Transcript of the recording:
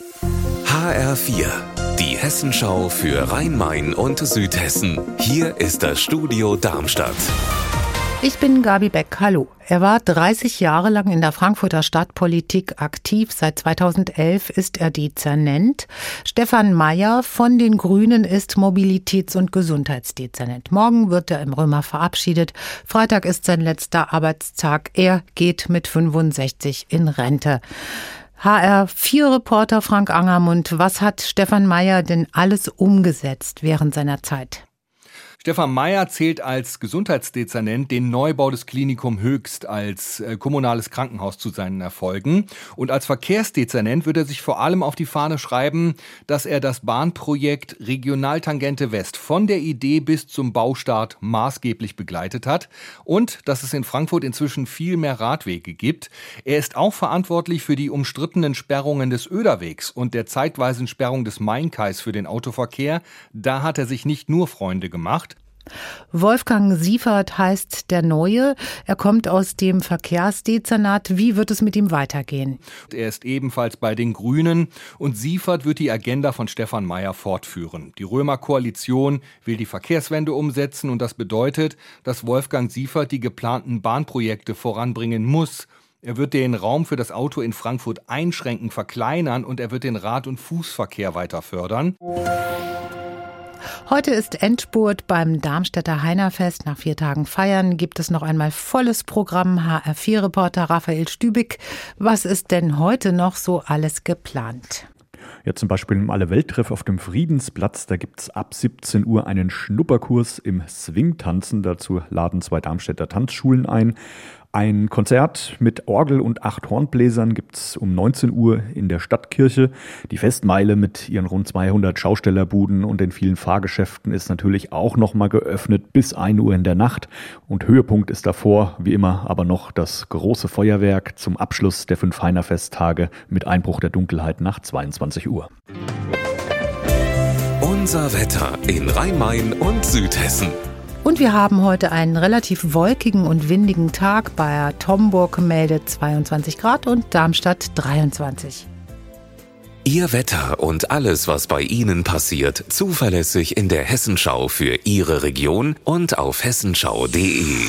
HR4, die Hessenschau für Rhein-Main und Südhessen. Hier ist das Studio Darmstadt. Ich bin Gabi Beck. Hallo. Er war 30 Jahre lang in der Frankfurter Stadtpolitik aktiv. Seit 2011 ist er Dezernent. Stefan Mayer von den Grünen ist Mobilitäts- und Gesundheitsdezernent. Morgen wird er im Römer verabschiedet. Freitag ist sein letzter Arbeitstag. Er geht mit 65 in Rente. HR4-Reporter Frank Angermund, was hat Stefan Mayer denn alles umgesetzt während seiner Zeit? Stefan Mayer zählt als Gesundheitsdezernent den Neubau des Klinikum Höchst als äh, kommunales Krankenhaus zu seinen Erfolgen. Und als Verkehrsdezernent wird er sich vor allem auf die Fahne schreiben, dass er das Bahnprojekt Regionaltangente West von der Idee bis zum Baustart maßgeblich begleitet hat und dass es in Frankfurt inzwischen viel mehr Radwege gibt. Er ist auch verantwortlich für die umstrittenen Sperrungen des Öderwegs und der zeitweisen Sperrung des Mainkais für den Autoverkehr. Da hat er sich nicht nur Freunde gemacht. Wolfgang Siefert heißt der Neue. Er kommt aus dem Verkehrsdezernat. Wie wird es mit ihm weitergehen? Er ist ebenfalls bei den Grünen und Siefert wird die Agenda von Stefan Mayer fortführen. Die Römer Koalition will die Verkehrswende umsetzen und das bedeutet, dass Wolfgang Siefert die geplanten Bahnprojekte voranbringen muss. Er wird den Raum für das Auto in Frankfurt einschränken, verkleinern und er wird den Rad- und Fußverkehr weiter fördern. Heute ist Endspurt beim Darmstädter Heinerfest. Nach vier Tagen Feiern gibt es noch einmal volles Programm. HR4-Reporter Raphael Stübig. Was ist denn heute noch so alles geplant? Ja, zum Beispiel im Alle-Welt-Treff auf dem Friedensplatz. Da gibt es ab 17 Uhr einen Schnupperkurs im Swing-Tanzen. Dazu laden zwei Darmstädter Tanzschulen ein. Ein Konzert mit Orgel und acht Hornbläsern gibt's um 19 Uhr in der Stadtkirche. Die Festmeile mit ihren rund 200 Schaustellerbuden und den vielen Fahrgeschäften ist natürlich auch nochmal geöffnet bis 1 Uhr in der Nacht. Und Höhepunkt ist davor, wie immer, aber noch das große Feuerwerk zum Abschluss der fünf Heiner Festtage mit Einbruch der Dunkelheit nach 22 Uhr. Unser Wetter in Rhein-Main und Südhessen. Und wir haben heute einen relativ wolkigen und windigen Tag. Bei Tomburg meldet 22 Grad und Darmstadt 23. Ihr Wetter und alles, was bei Ihnen passiert, zuverlässig in der Hessenschau für Ihre Region und auf hessenschau.de.